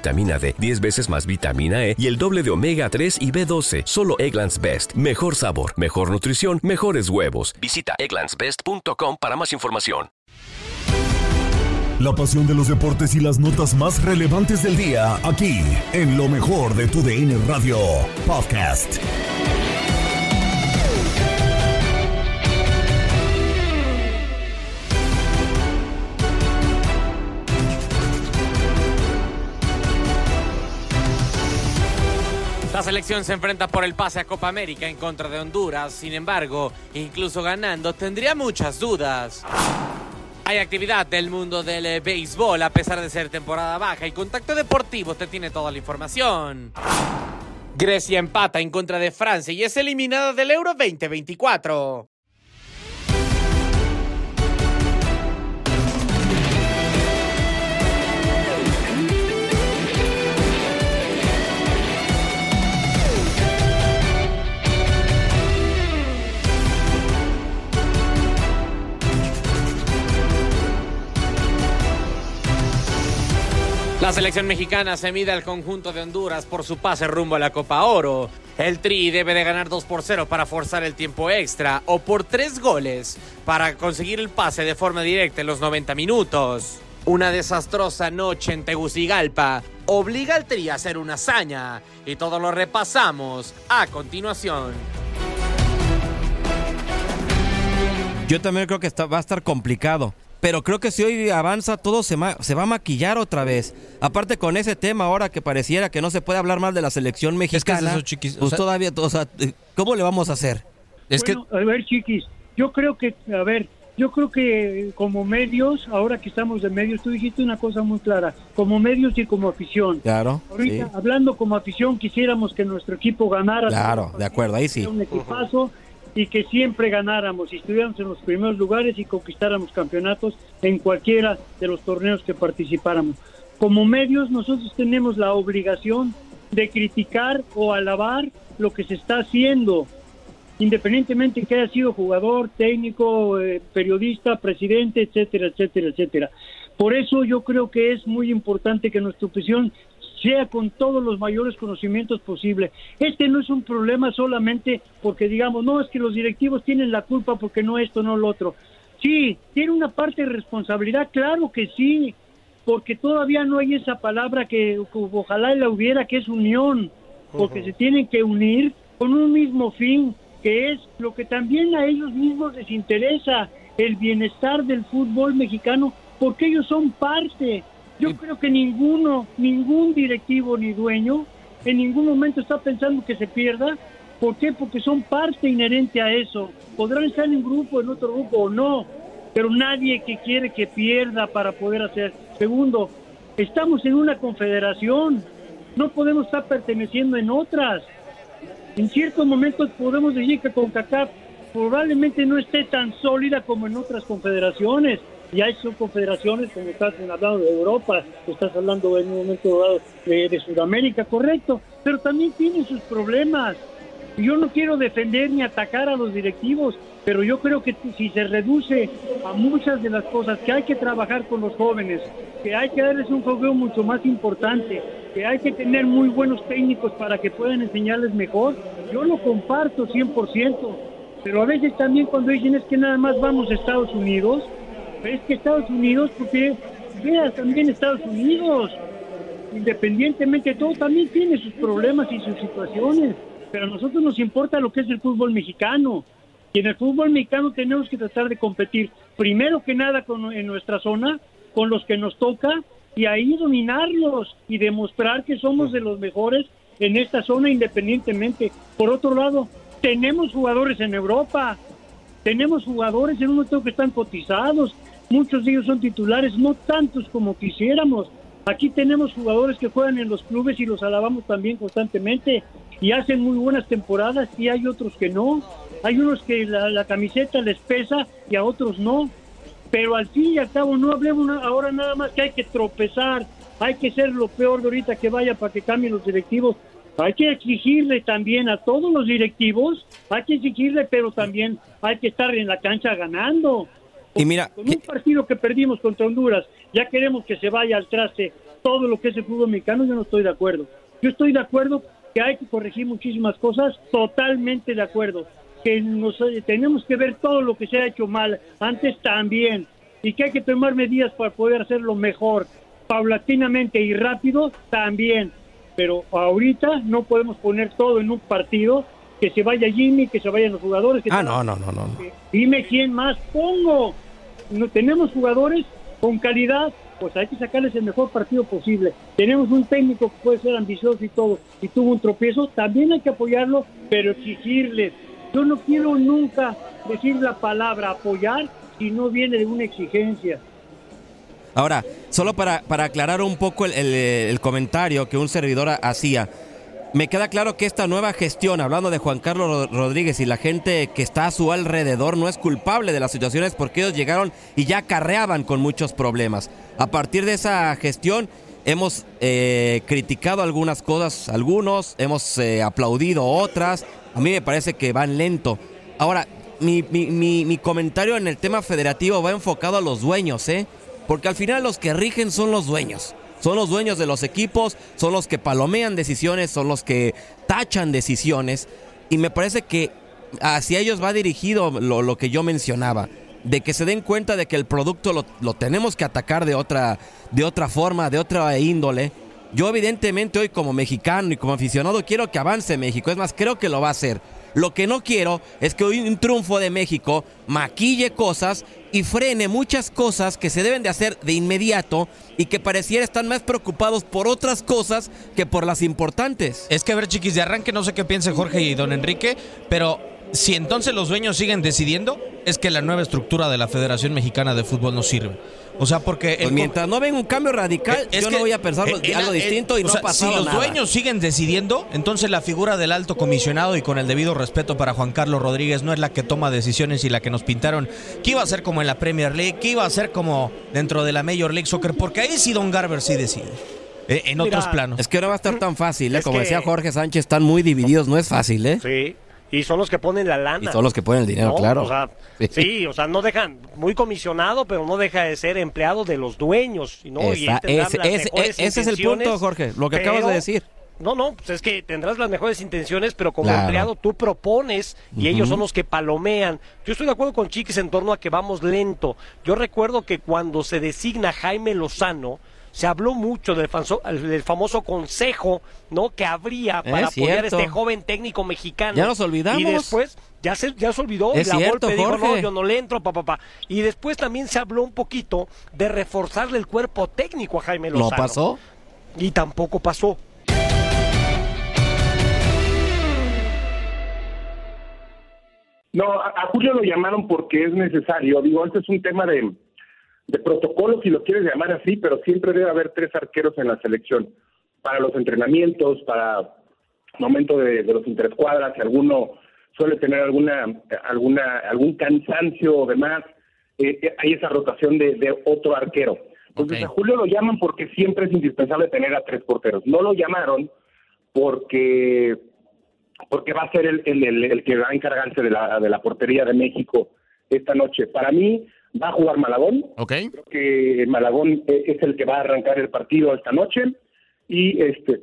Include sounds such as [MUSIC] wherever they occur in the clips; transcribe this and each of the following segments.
vitamina D, 10 veces más vitamina E y el doble de omega 3 y B12. Solo Egglands Best. Mejor sabor, mejor nutrición, mejores huevos. Visita egglandsbest.com para más información. La pasión de los deportes y las notas más relevantes del día, aquí, en lo mejor de tu DN Radio Podcast. La selección se enfrenta por el pase a Copa América en contra de Honduras. Sin embargo, incluso ganando, tendría muchas dudas. Hay actividad del mundo del eh, béisbol a pesar de ser temporada baja y Contacto Deportivo te tiene toda la información. Grecia empata en contra de Francia y es eliminada del Euro 2024. La selección mexicana se mide al conjunto de Honduras por su pase rumbo a la Copa Oro. El Tri debe de ganar 2 por 0 para forzar el tiempo extra o por 3 goles para conseguir el pase de forma directa en los 90 minutos. Una desastrosa noche en Tegucigalpa obliga al Tri a hacer una hazaña y todo lo repasamos a continuación. Yo también creo que está- va a estar complicado. Pero creo que si hoy avanza todo se, ma- se va a maquillar otra vez. Aparte con ese tema ahora que pareciera que no se puede hablar mal de la selección mexicana. eso, chiquis, o pues sea- todavía, o sea, ¿cómo le vamos a hacer? Es Bueno, a ver, chiquis, yo creo que, a ver, yo creo que eh, como medios, ahora que estamos de medios, tú dijiste una cosa muy clara, como medios y como afición. Claro, Ahorita, sí. hablando como afición, quisiéramos que nuestro equipo ganara. Claro, de acuerdo, ahí sí. Un equipazo y que siempre ganáramos y estuviéramos en los primeros lugares y conquistáramos campeonatos en cualquiera de los torneos que participáramos. Como medios, nosotros tenemos la obligación de criticar o alabar lo que se está haciendo, independientemente que haya sido jugador, técnico, eh, periodista, presidente, etcétera, etcétera, etcétera. Por eso yo creo que es muy importante que nuestra opinión sea con todos los mayores conocimientos posible. Este no es un problema solamente porque digamos, no, es que los directivos tienen la culpa porque no esto, no lo otro. Sí, tiene una parte de responsabilidad, claro que sí, porque todavía no hay esa palabra que ojalá la hubiera, que es unión, porque se tienen que unir con un mismo fin, que es lo que también a ellos mismos les interesa, el bienestar del fútbol mexicano, porque ellos son parte. Yo creo que ninguno, ningún directivo ni dueño en ningún momento está pensando que se pierda. ¿Por qué? Porque son parte inherente a eso. Podrán estar en un grupo, en otro grupo o no, pero nadie que quiere que pierda para poder hacer. Segundo, estamos en una confederación, no podemos estar perteneciendo en otras. En ciertos momentos podemos decir que CONCACAF probablemente no esté tan sólida como en otras confederaciones. Y hay son confederaciones, como estás hablando de Europa, estás hablando en un momento dado de, de Sudamérica, correcto, pero también tienen sus problemas. Yo no quiero defender ni atacar a los directivos, pero yo creo que si se reduce a muchas de las cosas, que hay que trabajar con los jóvenes, que hay que darles un juego mucho más importante, que hay que tener muy buenos técnicos para que puedan enseñarles mejor, yo lo comparto 100%, pero a veces también cuando dicen es que nada más vamos a Estados Unidos, es que Estados Unidos, porque vea también Estados Unidos, independientemente de todo, también tiene sus problemas y sus situaciones, pero a nosotros nos importa lo que es el fútbol mexicano. Y en el fútbol mexicano tenemos que tratar de competir, primero que nada con, en nuestra zona, con los que nos toca, y ahí dominarlos y demostrar que somos de los mejores en esta zona independientemente. Por otro lado, tenemos jugadores en Europa, tenemos jugadores en un momento que están cotizados, muchos de ellos son titulares, no tantos como quisiéramos. Aquí tenemos jugadores que juegan en los clubes y los alabamos también constantemente y hacen muy buenas temporadas y hay otros que no. Hay unos que la, camiseta les pesa y a otros no. Pero al fin y al cabo no hablemos ahora nada más que hay que tropezar, hay que ser lo peor de ahorita que vaya para que cambien los directivos. Hay que exigirle también a todos los directivos, hay que exigirle, pero también hay que estar en la cancha ganando. Y mira, con un partido que perdimos contra Honduras, ya queremos que se vaya al traste todo lo que es el fútbol mexicano, yo no estoy de acuerdo. Yo estoy de acuerdo que hay que corregir muchísimas cosas, totalmente de acuerdo. Que nos, tenemos que ver todo lo que se ha hecho mal antes también y que hay que tomar medidas para poder hacerlo mejor, paulatinamente y rápido también. Pero ahorita no podemos poner todo en un partido que se vaya Jimmy, que se vayan los jugadores. Que ah, no, no, no, no. Dime quién más pongo. No tenemos jugadores con calidad, pues hay que sacarles el mejor partido posible. Tenemos un técnico que puede ser ambicioso y todo, y tuvo un tropiezo, también hay que apoyarlo, pero exigirles. Yo no quiero nunca decir la palabra apoyar si no viene de una exigencia. Ahora, solo para, para aclarar un poco el, el comentario que un servidor hacía. Me queda claro que esta nueva gestión, hablando de Juan Carlos Rodríguez y la gente que está a su alrededor, no es culpable de las situaciones porque ellos llegaron y ya carreaban con muchos problemas. A partir de esa gestión hemos eh, criticado algunas cosas, algunos, hemos eh, aplaudido otras. A mí me parece que van lento. Ahora, mi, mi, mi comentario en el tema federativo va enfocado a los dueños, ¿eh? Porque al final los que rigen son los dueños. Son los dueños de los equipos, son los que palomean decisiones, son los que tachan decisiones. Y me parece que hacia ellos va dirigido lo, que yo mencionaba. De que se den cuenta de que el producto lo, lo, tenemos que atacar de otra, de otra forma, de otra índole. Yo evidentemente hoy como mexicano y como aficionado quiero que avance México. Es más, creo que lo va a hacer. Lo que no quiero es que hoy un triunfo de México maquille cosas y frene muchas cosas que se deben de hacer de inmediato y que pareciera están más preocupados por otras cosas que por las importantes. Es que a ver, chiquis, de arranque no sé qué piensen Jorge y don Enrique, pero si entonces los dueños siguen decidiendo, es que la nueva estructura de la Federación Mexicana de Fútbol no sirve. O sea, porque... Pues mientras no ven un cambio radical, eh, yo no voy a pensar algo distinto y no ha Si los dueños siguen decidiendo, entonces la figura del alto comisionado y con el debido respeto para Juan Carlos Rodríguez no es la que toma decisiones y la que nos pintaron que iba a ser como en la Premier League, que iba a ser como dentro de la Major League Soccer, porque ahí sí Don Garber sí decide. Eh, en otros planos. Es que no va a estar tan fácil, ¿eh? como decía Jorge Sánchez, están muy divididos, no es fácil, ¿eh? Sí. Y son los que ponen la lana. Y son los que ponen el dinero, claro. O sea, sí. o sea, no dejan, muy comisionado, pero no deja de ser empleado de los dueños. ¿no? y ese, es el punto, Jorge, lo que acabas de decir. No, no, pues es que tendrás las mejores intenciones, pero como empleado tú propones y ellos son los que palomean. Yo estoy de acuerdo con Chiquis en torno a que vamos lento. Yo recuerdo que cuando se designa Jaime Lozano, se habló mucho del, del, famoso consejo no que habría para apoyar a este joven técnico mexicano. Ya nos olvidamos. Y después ya se, ya se olvidó es la cierto, dijo, no, yo no le entro, papá. Pa, Y después también se habló un poquito de reforzarle el cuerpo técnico a Jaime Lozano. ¿No pasó? Y tampoco pasó. No, a Julio lo llamaron porque es necesario. Digo, este es un tema de, de protocolo, si lo quieres llamar así, pero siempre debe haber tres arqueros en la selección. Para los entrenamientos, para momento de, de los interescuadras, si alguno suele tener alguna, alguna, algún cansancio o demás, eh, eh, hay esa rotación de, otro arquero. Entonces a Julio lo llaman porque siempre es indispensable tener a tres porteros. No lo llamaron porque porque va a ser el, el, el, que va a encargarse de la, de la portería de México esta noche. Para mí va a jugar Malagón. Ok. Creo que Malagón e, es el que va a arrancar el partido esta noche y este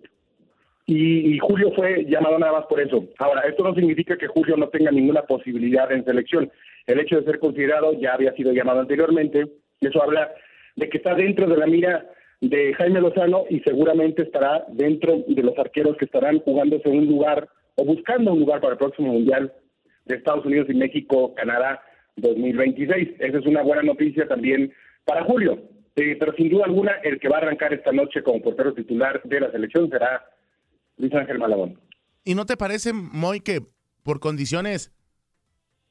y, Julio fue llamado nada más por eso. Ahora, esto no significa que Julio no tenga ninguna posibilidad en selección. El hecho de ser considerado ya había sido llamado anteriormente. Eso habla de que está dentro de la mira de Jaime Lozano y seguramente estará dentro de los arqueros que estarán jugándose un lugar o buscando un lugar para el próximo Mundial de Estados Unidos y México, Canadá 2026. Esa es una buena noticia también para Julio. Eh, pero sin duda alguna, el que va a arrancar esta noche como portero titular de la selección será Luis Ángel Malagón. ¿Y no te parece, Moy, que por condiciones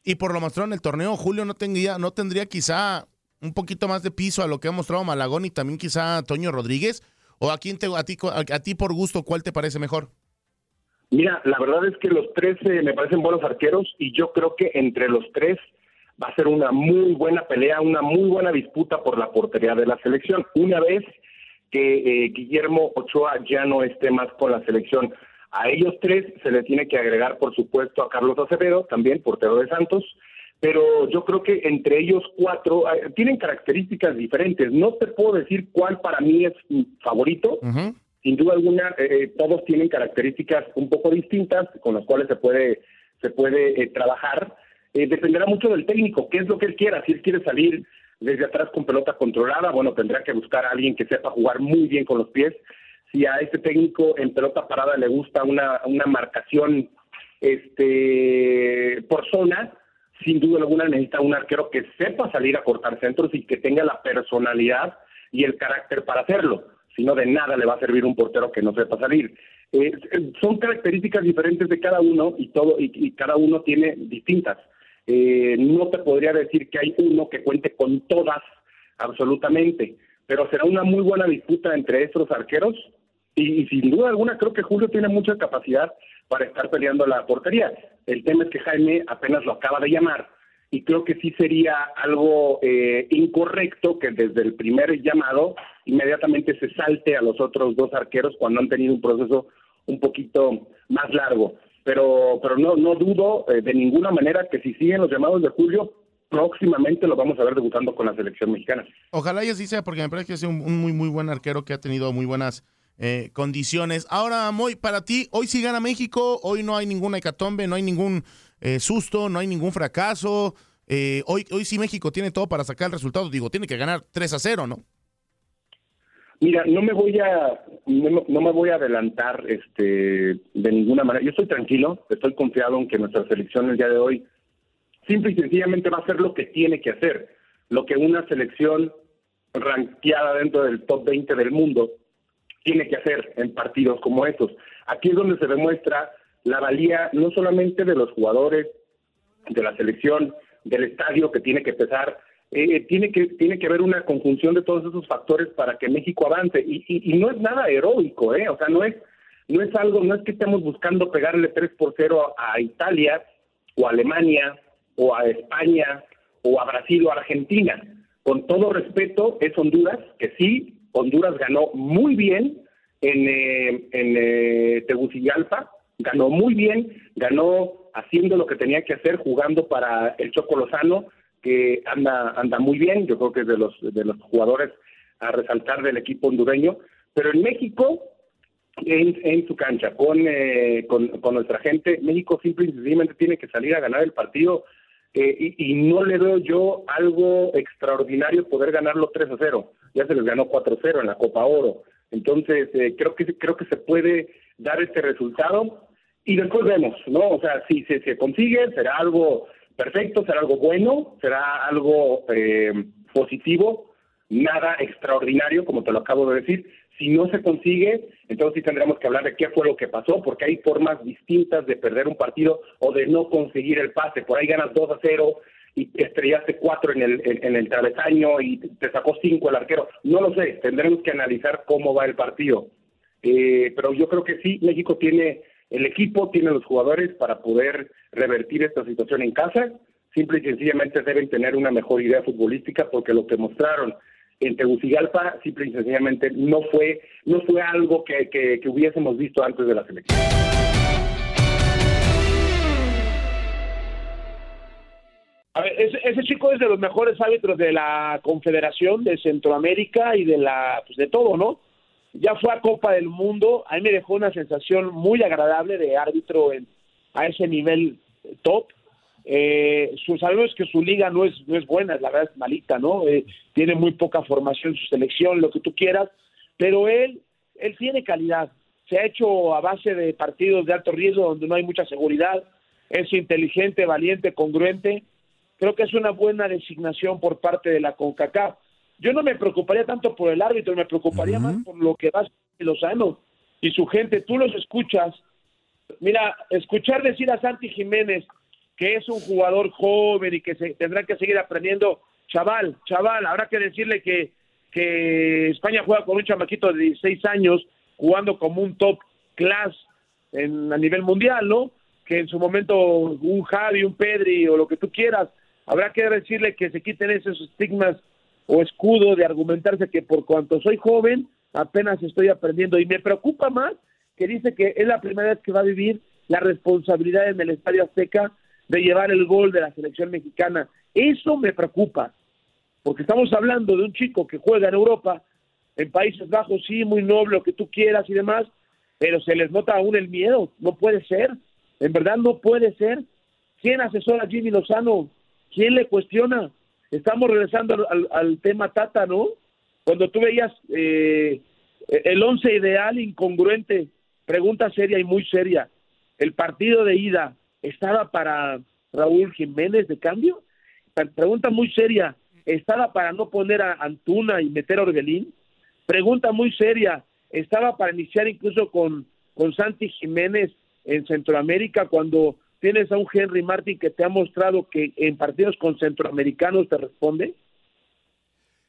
y por lo mostrado en el torneo, Julio no tendría, no tendría quizá un poquito más de piso a lo que ha mostrado Malagón y también quizá Toño Rodríguez? ¿O a, quién te, a, ti, a, ti por gusto, cuál te parece mejor? Mira, la verdad es que los tres eh, me parecen buenos arqueros y yo creo que entre los tres va a ser una muy buena pelea, una muy buena disputa por la portería de la selección. Una vez que eh, Guillermo Ochoa ya no esté más con la selección. A ellos tres se le tiene que agregar, por supuesto, a Carlos Acevedo, también portero de Santos, pero yo creo que entre ellos cuatro eh, tienen características diferentes. No te puedo decir cuál para mí es favorito. Sin duda alguna, eh, eh, todos tienen características un poco distintas con las cuales se puede se puede trabajar. Dependerá mucho del técnico, qué es lo que él quiera. Si él quiere salir desde atrás con pelota controlada, bueno, tendrá que buscar a alguien que sepa jugar muy bien con los pies. Si a este técnico en pelota parada le gusta una, una marcación este por zona, sin duda alguna necesita un arquero que sepa salir a cortar centros y que tenga la personalidad y el carácter para hacerlo. Si no, de nada le va a servir un portero que no sepa salir. Eh, son características diferentes de cada uno y todo y, cada uno tiene distintas. Eh, no te podría decir que hay uno que cuente con todas absolutamente, pero será una muy buena disputa entre estos arqueros y sin duda alguna creo que Julio tiene mucha capacidad para estar peleando la portería. El tema es que Jaime apenas lo acaba de llamar y creo que sí sería algo eh, incorrecto que desde el primer llamado inmediatamente se salte a los otros dos arqueros cuando han tenido un proceso un poquito más largo. Pero, pero no, no dudo eh, de ninguna manera que si siguen los llamados de Julio, próximamente lo vamos a ver debutando con la selección mexicana. Ojalá y así sea, porque me parece que es un, muy, muy buen arquero que ha tenido muy buenas eh, condiciones. Ahora, Moy, para ti, hoy sí gana México, hoy no hay ninguna hecatombe, no hay ningún eh, susto, no hay ningún fracaso. Eh, hoy, hoy sí México tiene todo para sacar el resultado. Digo, tiene que ganar 3 a 0, ¿no? Mira, no me voy a no, me voy a adelantar este de ninguna manera. Yo estoy tranquilo, estoy confiado en que nuestra selección el día de hoy simple y sencillamente va a hacer lo que tiene que hacer, lo que una selección ranqueada dentro del top 20 del mundo tiene que hacer en partidos como estos. Aquí es donde se demuestra la valía no solamente de los jugadores, de la selección, del estadio que tiene que pesar, eh, tiene que tiene que haber una conjunción de todos esos factores para que México avance y, y, no es nada heroico, eh, o sea no es no es algo no es que estemos buscando pegarle 3 por 0 a Italia o a Alemania o a España o a Brasil o a Argentina. Con todo respeto es Honduras que sí Honduras ganó muy bien en, eh, en eh, Tegucigalpa, ganó muy bien, ganó haciendo lo que tenía que hacer, jugando para el Choco Lozano, que anda, anda muy bien, yo creo que es de los, de los jugadores a resaltar del equipo hondureño, pero en México, en, en su cancha, con, eh, con, con, nuestra gente, México simple y sencillamente tiene que salir a ganar el partido eh, y, no le veo yo algo extraordinario poder ganarlo 3 a 0. Ya se les ganó 4 a 0 en la Copa Oro. Entonces, eh, creo que creo que se puede dar este resultado y después vemos, ¿no? O sea, si se, consigue, será algo perfecto, será algo bueno, será algo eh, positivo, nada extraordinario, como te lo acabo de decir, si no se consigue, entonces sí tendremos que hablar de qué fue lo que pasó, porque hay formas distintas de perder un partido o de no conseguir el pase. Por ahí ganas 2 a 0 y estrellaste 4 en el, en, el travesaño y te sacó 5 el arquero. No lo sé, tendremos que analizar cómo va el partido. Eh, pero yo creo que sí, México tiene el equipo tiene los jugadores para poder revertir esta situación en casa. Simple y sencillamente deben tener una mejor idea futbolística porque lo que mostraron en Tegucigalpa simple y sencillamente no fue, no fue algo que, que, hubiésemos visto antes de la selección. A ver, ese, ese, chico es de los mejores árbitros de la Confederación de Centroamérica y de la pues de todo, ¿no? Ya fue a Copa del Mundo, a mí me dejó una sensación muy agradable de árbitro en, a ese nivel top. Eh, su, sabemos que su liga no es, no es buena, la verdad es malita, ¿no? Eh, tiene muy poca formación su selección, lo que tú quieras, pero él, él tiene calidad. Se ha hecho a base de partidos de alto riesgo donde no hay mucha seguridad, es inteligente, valiente, congruente. Creo que es una buena designación por parte de la CONCACAF. Yo no me preocuparía tanto por el árbitro, me preocuparía más por lo que va a ser Lozano y su gente. Tú los escuchas. Mira, escuchar decir a Santi Jiménez que es un jugador joven y que se, tendrá que seguir aprendiendo. Chaval, chaval, habrá que decirle que, que España juega con un chamaquito de 16 años jugando como un top class en, a nivel mundial, ¿no? Que en su momento un Javi, un Pedri o lo que tú quieras, habrá que decirle que se quiten esos estigmas o escudo de argumentarse que por cuanto soy joven apenas estoy aprendiendo y me preocupa más que dice que es la primera vez que va a vivir la responsabilidad en el Estadio Azteca de llevar el gol de la selección mexicana. Eso me preocupa, porque estamos hablando de un chico que juega en Europa, en Países Bajos, sí, muy noble, lo que tú quieras y demás, pero se les nota aún el miedo. No puede ser, en verdad no puede ser. ¿Quién asesora a Jimmy Lozano? ¿Quién le cuestiona? Estamos regresando al, tema Tata, ¿no? Cuando tú veías eh, el once ideal incongruente, pregunta seria y muy seria. El partido de ida, ¿Estaba para Raúl Jiménez de cambio? Pregunta muy seria, ¿estaba para no poner a Antuna y meter a Orbelín? Pregunta muy seria, ¿estaba para iniciar incluso con, con Santi Jiménez en Centroamérica cuando tienes a un Henry Martin que te ha mostrado que en partidos con centroamericanos te responde?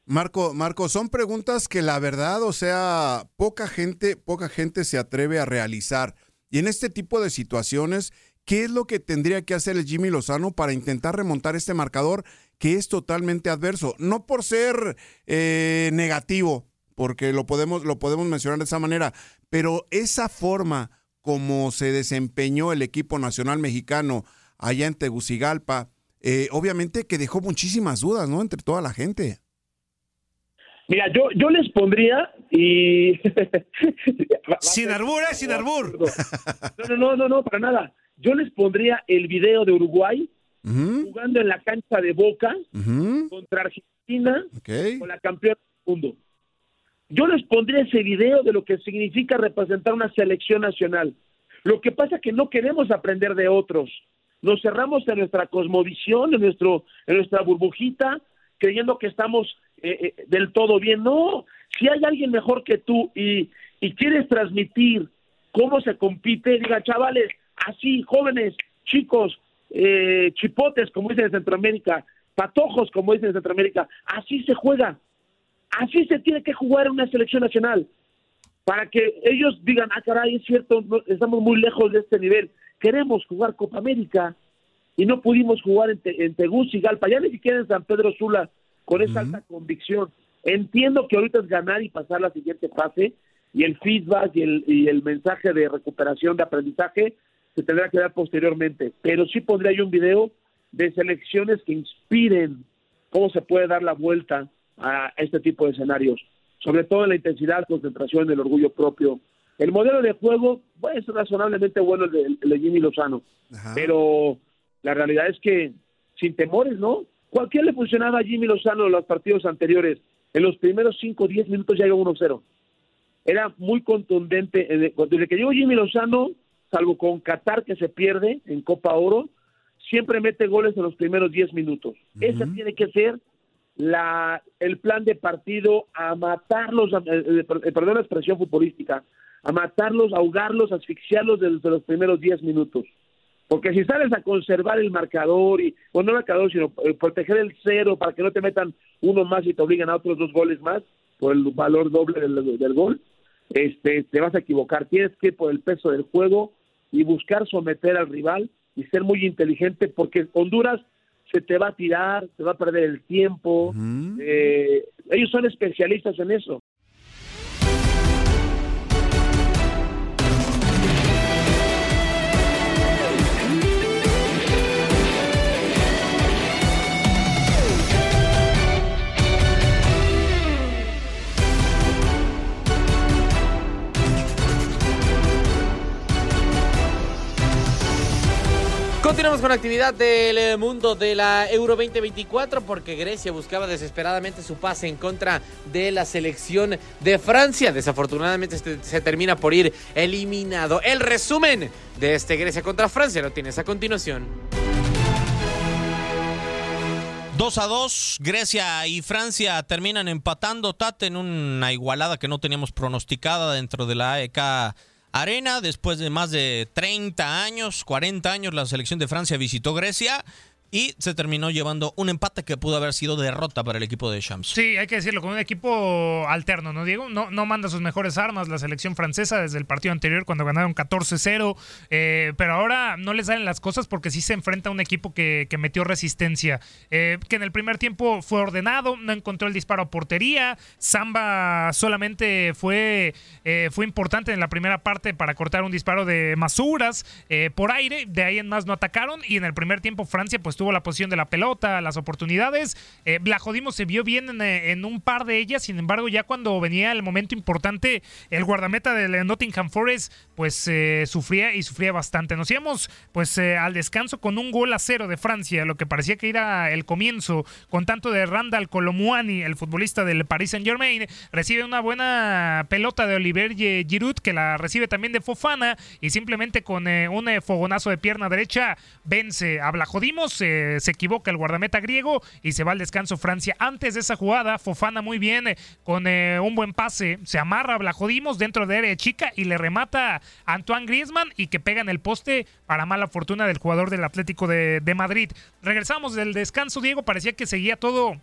Marco, Marco, son preguntas que la verdad, o sea, poca gente, poca gente se atreve a realizar. Y en este tipo de situaciones ¿Qué es lo que tendría que hacer el Jimmy Lozano para intentar remontar este marcador que es totalmente adverso? No por ser eh, negativo, porque lo podemos, lo podemos mencionar de esa manera, pero esa forma como se desempeñó el equipo nacional mexicano allá en Tegucigalpa, eh, obviamente que dejó muchísimas dudas, ¿no? Entre toda la gente. Mira, yo, yo les pondría y... [LAUGHS] sin arbur, ¿eh? Sin arbur. No, no, no, no, para nada yo les pondría el video de Uruguay jugando en la cancha de Boca contra Argentina con la campeona del mundo. Yo les pondría ese video de lo que significa representar una selección nacional. Lo que pasa es que no queremos aprender de otros. Nos cerramos en nuestra cosmovisión, en, nuestro, en nuestra burbujita, creyendo que estamos eh, eh, del todo bien. No, si hay alguien mejor que tú y, quieres transmitir cómo se compite, diga, chavales, así, jóvenes, chicos, eh, chipotes, como dicen en Centroamérica, patojos, como dicen en Centroamérica, así se juega. Así se tiene que jugar en una selección nacional. Para que ellos digan, ah, caray, es cierto, estamos muy lejos de este nivel. Queremos jugar Copa América y no pudimos jugar en, Te en Tegucigalpa, ya ni siquiera en San Pedro Sula, con esa alta convicción. Entiendo que ahorita es ganar y pasar la siguiente fase, y el feedback y el, y el mensaje de recuperación, de aprendizaje, se tendrá que dar posteriormente. Pero sí pondría yo un video de selecciones que inspiren cómo se puede dar la vuelta a este tipo de escenarios, sobre todo en la intensidad, concentración, el orgullo propio. El modelo de juego pues, es razonablemente bueno el de, Jimmy Lozano, pero la realidad es que sin temores, ¿no? Cualquier le funcionaba a Jimmy Lozano en los partidos anteriores. En los primeros 5 o 10 minutos ya iba 1-0. Era muy contundente. Desde que llegó Jimmy Lozano, salvo con Qatar que se pierde en Copa Oro, siempre mete goles en los primeros 10 minutos. Ese tiene que ser la, el plan de partido a matarlos, eh, eh, perdón la expresión futbolística, a matarlos, ahogarlos, asfixiarlos desde los primeros 10 minutos. Porque si sales a conservar el marcador, y, bueno, no el marcador, sino eh, proteger el cero para que no te metan uno más y te obligan a otros dos goles más, por el valor doble del, del gol, este, te vas a equivocar. Tienes que por el peso del juego y buscar someter al rival y ser muy inteligente porque Honduras se te va a tirar, te va a perder el tiempo. Eh, ellos son especialistas en eso. Continuamos con actividad del eh, mundo de la Euro 2024 porque Grecia buscaba desesperadamente su pase en contra de la selección de Francia. Desafortunadamente este se termina por ir eliminado. El resumen de este Grecia contra Francia lo tienes a continuación. 2 a 2, Grecia y Francia terminan empatando, Tate, en una igualada que no teníamos pronosticada dentro de la AEK Arena. Después de más de 30 años, 40 años, la selección de Francia visitó Grecia y se terminó llevando un empate que pudo haber sido derrota para el equipo de Shams. Sí, hay que decirlo, con un equipo alterno, ¿no, Diego? No, no manda sus mejores armas la selección francesa desde el partido anterior cuando ganaron 14-0, eh, pero ahora no les salen las cosas porque sí se enfrenta a un equipo que, que metió resistencia, eh, que en el primer tiempo fue ordenado, no encontró el disparo a portería, Samba solamente fue, eh, fue importante en la primera parte para cortar un disparo de Masuras por aire, de ahí en más no atacaron y en el primer tiempo Francia pues tuvo la posición de la pelota, las oportunidades. Eh, Blajodimo se vio bien eh, en, un par de ellas, sin embargo, ya cuando venía el momento importante, el guardameta del Nottingham Forest, pues eh, sufría y sufría bastante. Nos íbamos pues al descanso con un gol a cero de Francia, lo que parecía que era el comienzo, con tanto de Randall Colomuani, el futbolista del Paris Saint Germain, recibe una buena pelota de Olivier Giroud, que la recibe también de Fofana, y simplemente con un fogonazo de pierna derecha vence a Blajodimos se, equivoca el guardameta griego y se va al descanso Francia. Antes de esa jugada, Fofana muy bien, eh, con eh, un buen pase, se amarra Blajodimos dentro de área chica y le remata a Antoine Griezmann y que pega en el poste para mala fortuna del jugador del Atlético de, Madrid. Regresamos del descanso, Diego, parecía que seguía todo,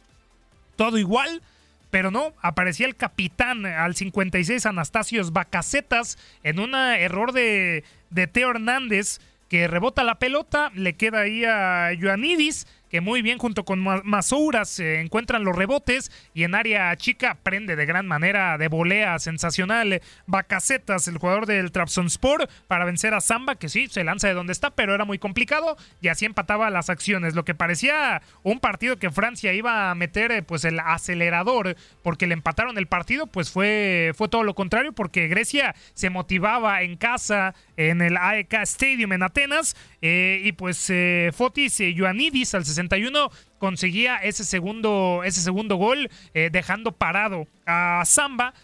todo igual pero no, aparecía el capitán al 56 Anastasios Bacacetas en un error de, de Teo Hernández que rebota la pelota, le queda ahí a Ioannidis, que muy bien junto con Masouras se encuentran los rebotes y en área chica prende de gran manera de volea sensacional Bacacetas, el jugador del Trabzonspor, para vencer a Zamba, que sí, se lanza de donde está, pero era muy complicado y así empataba las acciones. Lo que parecía un partido que Francia iba a meter eh, pues el acelerador porque le empataron el partido, pues fue, fue todo lo contrario porque Grecia se motivaba en casa en el AEK Stadium en Atenas eh, y pues eh, Fotis eh, al 61 conseguía ese segundo, ese segundo gol, eh, dejando parado a Samba,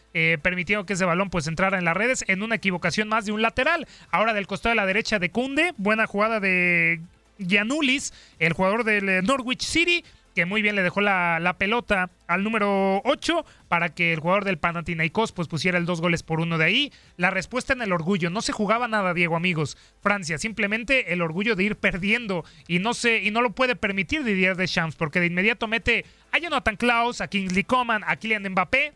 permitiendo que ese balón pues entrara en las redes en una equivocación más de un lateral. Ahora del costado de la derecha de Kunde, buena jugada de Gianulis, el jugador del Norwich City, que muy bien le dejó la, pelota al número 8 para que el jugador del Panathinaikos pues pusiera el dos goles por uno de ahí. La respuesta en el orgullo, no se jugaba nada, Diego, amigos. Francia, simplemente el orgullo de ir perdiendo y no se y no lo puede permitir Didier Deschamps porque de inmediato mete a Jonathan Klaus, a Kingsley Coman, a Kylian Mbappé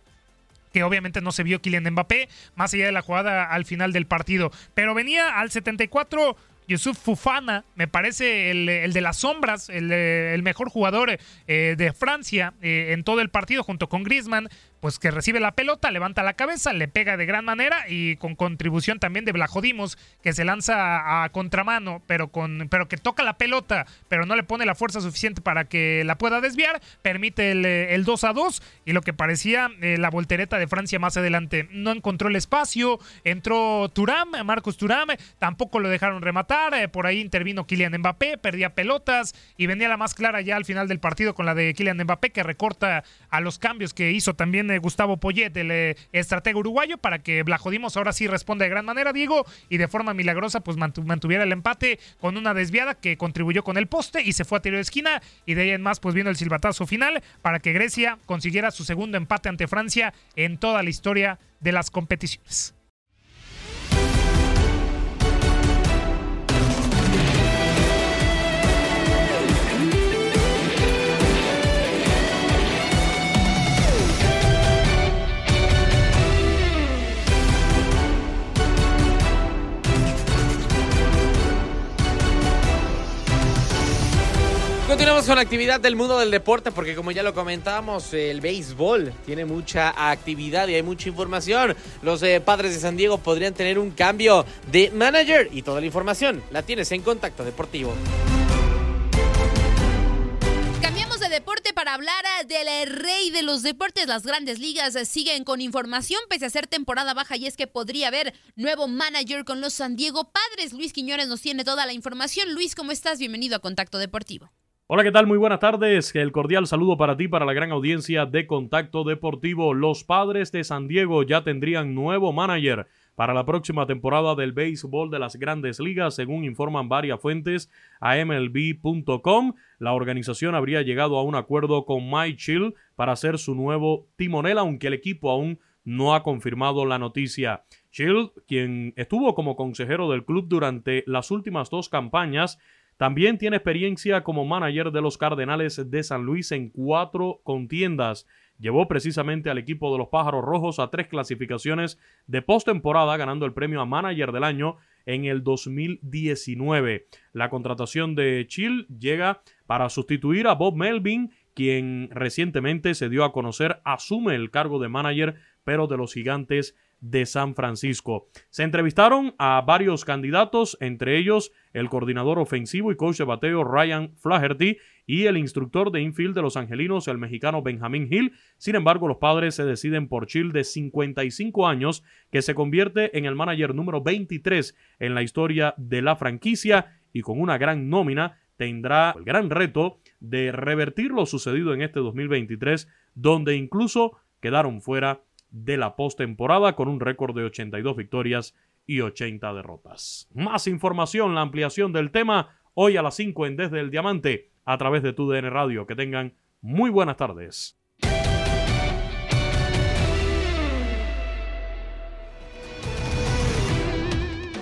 que obviamente no se vio Kylian Mbappé, más allá de la jugada al final del partido. Pero venía al 74 Yusuf Fufana, me parece el, de las sombras, el, mejor jugador eh, de Francia eh, en todo el partido junto con Griezmann pues que recibe la pelota, levanta la cabeza, le pega de gran manera y con contribución también de Blajodimos, que se lanza a, contramano, pero, con, pero que toca la pelota, pero no le pone la fuerza suficiente para que la pueda desviar, permite el, 2 a 2 y lo que parecía eh, la voltereta de Francia más adelante. No encontró el espacio, entró Turam, Marcos Turam, tampoco lo dejaron rematar, eh, por ahí intervino Kylian Mbappé, perdía pelotas y venía la más clara ya al final del partido con la de Kylian Mbappé que recorta a los cambios que hizo también Gustavo Poyet, el eh, estratega uruguayo, para que Blajodimos ahora sí responda de gran manera, Diego, y de forma milagrosa pues mantuviera el empate con una desviada que contribuyó con el poste y se fue a tiro de esquina y de ahí en más pues vino el silbatazo final para que Grecia consiguiera su segundo empate ante Francia en toda la historia de las competiciones. Continuamos con la actividad del mundo del deporte porque como ya lo comentábamos, el béisbol tiene mucha actividad y hay mucha información. Los eh, padres de San Diego podrían tener un cambio de manager y toda la información la tienes en Contacto Deportivo de deporte para hablar ah, del rey de los deportes. Las grandes ligas eh, siguen con información pese a ser temporada baja y es que podría haber nuevo manager con los San Diego Padres. Luis Quiñones nos tiene toda la información. Luis, ¿cómo estás? Bienvenido a Contacto Deportivo. Hola, ¿qué tal? Muy buenas tardes. El cordial saludo para ti, para la gran audiencia de Contacto Deportivo. Los Padres de San Diego ya tendrían nuevo manager para la próxima temporada del béisbol de las grandes ligas, según informan varias fuentes a MLB.com. La organización habría llegado a un acuerdo con Mike Chill para ser su nuevo timonel, aunque el equipo aún no ha confirmado la noticia. Chill, quien estuvo como consejero del club durante las últimas dos campañas, también tiene experiencia como manager de los Cardenales de San Luis en cuatro contiendas llevó precisamente al equipo de los Pájaros Rojos a tres clasificaciones de postemporada, ganando el premio a Manager del Año en el 2019. La contratación de Chill llega para sustituir a Bob Melvin, quien recientemente se dio a conocer, asume el cargo de manager, pero de los gigantes de San Francisco. Se entrevistaron a varios candidatos, entre ellos el coordinador ofensivo y coach de bateo Ryan Flaherty y el instructor de infield de los Angelinos, el mexicano Benjamin Hill. Sin embargo, los padres se deciden por Chill de 55 años, que se convierte en el manager número 23 en la historia de la franquicia y con una gran nómina tendrá el gran reto de revertir lo sucedido en este 2023, donde incluso quedaron fuera de la postemporada con un récord de 82 victorias y 80 derrotas. Más información, la ampliación del tema hoy a las 5 en Desde el Diamante a través de tu DN Radio. Que tengan muy buenas tardes.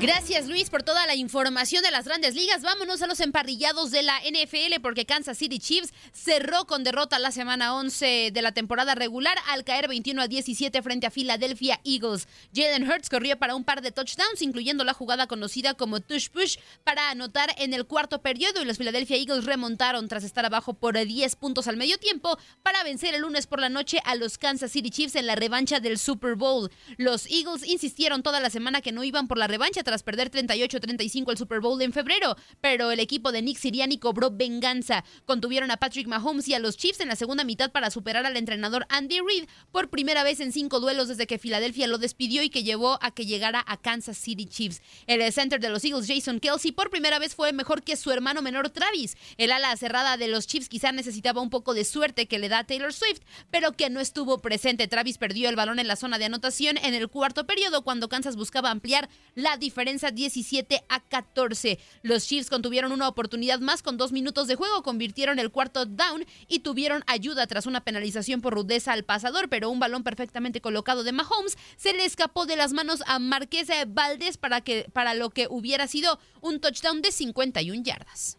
Gracias Luis por toda la información de las grandes ligas. Vámonos a los emparrillados de la NFL porque Kansas City Chiefs cerró con derrota la semana 11 de la temporada regular al caer 21 a 17 frente a Philadelphia Eagles. Jalen Hurts corrió para un par de touchdowns, incluyendo la jugada conocida como Tush Push para anotar en el cuarto periodo y los Philadelphia Eagles remontaron tras estar abajo por 10 puntos al medio tiempo para vencer el lunes por la noche a los Kansas City Chiefs en la revancha del Super Bowl. Los Eagles insistieron toda la semana que no iban por la revancha tras perder 38-35 el Super Bowl en febrero, pero el equipo de Nick Siriani cobró venganza. Contuvieron a Patrick Mahomes y a los Chiefs en la segunda mitad para superar al entrenador Andy Reid por primera vez en cinco duelos desde que Filadelfia lo despidió y que llevó a que llegara a Kansas City Chiefs. El center de los Eagles, Jason Kelsey, por primera vez fue mejor que su hermano menor Travis. El ala cerrada de los Chiefs quizá necesitaba un poco de suerte que le da Taylor Swift, pero que no estuvo presente. Travis perdió el balón en la zona de anotación en el cuarto periodo cuando Kansas buscaba ampliar la diferencia diferencia 17 a 14. Los Chiefs contuvieron una oportunidad más con dos minutos de juego, convirtieron el cuarto down y tuvieron ayuda tras una penalización por rudeza al pasador, pero un balón perfectamente colocado de Mahomes se le escapó de las manos a Marqués Valdés para, que, para lo que hubiera sido un touchdown de 51 yardas.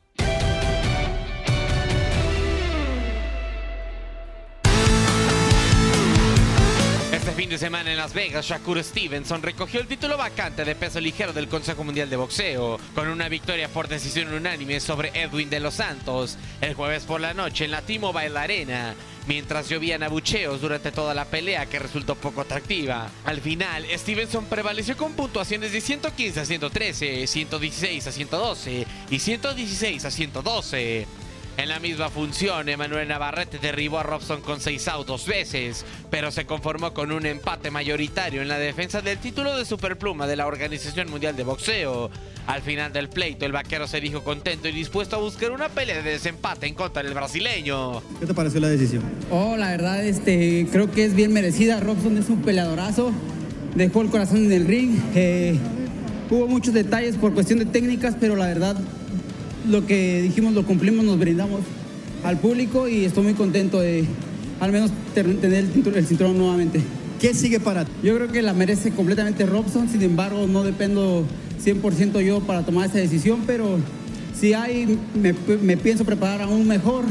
Este fin de semana en Las Vegas, Shakur Stevenson recogió el título vacante de peso ligero del Consejo Mundial de Boxeo, con una victoria por decisión unánime sobre Edwin de los Santos el jueves por la noche en la T-Mobile Arena, mientras llovían abucheos durante toda la pelea que resultó poco atractiva. Al final, Stevenson prevaleció con puntuaciones de 115 a 113, 116 a 112 y 116 a 112. En la misma función, Emanuel Navarrete derribó a Robson con seis outs dos veces, pero se conformó con un empate mayoritario en la defensa del título de superpluma de la Organización Mundial de Boxeo. Al final del pleito, el vaquero se dijo contento y dispuesto a buscar una pelea de desempate en contra del brasileño. ¿Qué te pareció la decisión? Oh, la verdad, este, creo que es bien merecida. Robson es un peleadorazo, dejó el corazón en el ring. Eh, hubo muchos detalles por cuestión de técnicas, pero la verdad lo que dijimos lo cumplimos, nos brindamos al público y estoy muy contento de al menos tener el, cinturón, nuevamente. ¿Qué sigue para ti? Yo creo que la merece completamente Robson, sin embargo no dependo 100% yo para tomar esa decisión, pero si hay, me, me pienso preparar aún mejor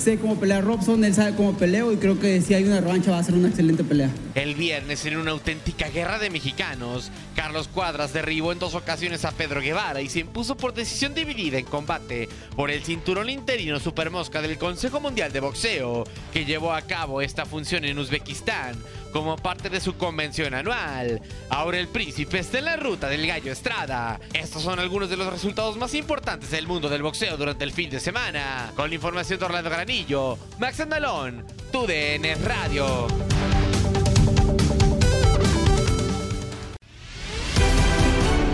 sé cómo pelear Robson, él sabe cómo peleo y creo que si hay una revancha va a ser una excelente pelea. El viernes en una auténtica guerra de mexicanos, Carlos Cuadras derribó en dos ocasiones a Pedro Guevara y se impuso por decisión dividida en combate por el cinturón interino supermosca del Consejo Mundial de Boxeo, que llevó a cabo esta función en Uzbekistán como parte de su convención anual. Ahora el príncipe está en la ruta del gallo Estrada. Estos son algunos de los resultados más importantes del mundo del boxeo durante el fin de semana. Con la información de Orlando Granillo, Max Andalón, TUDN Radio.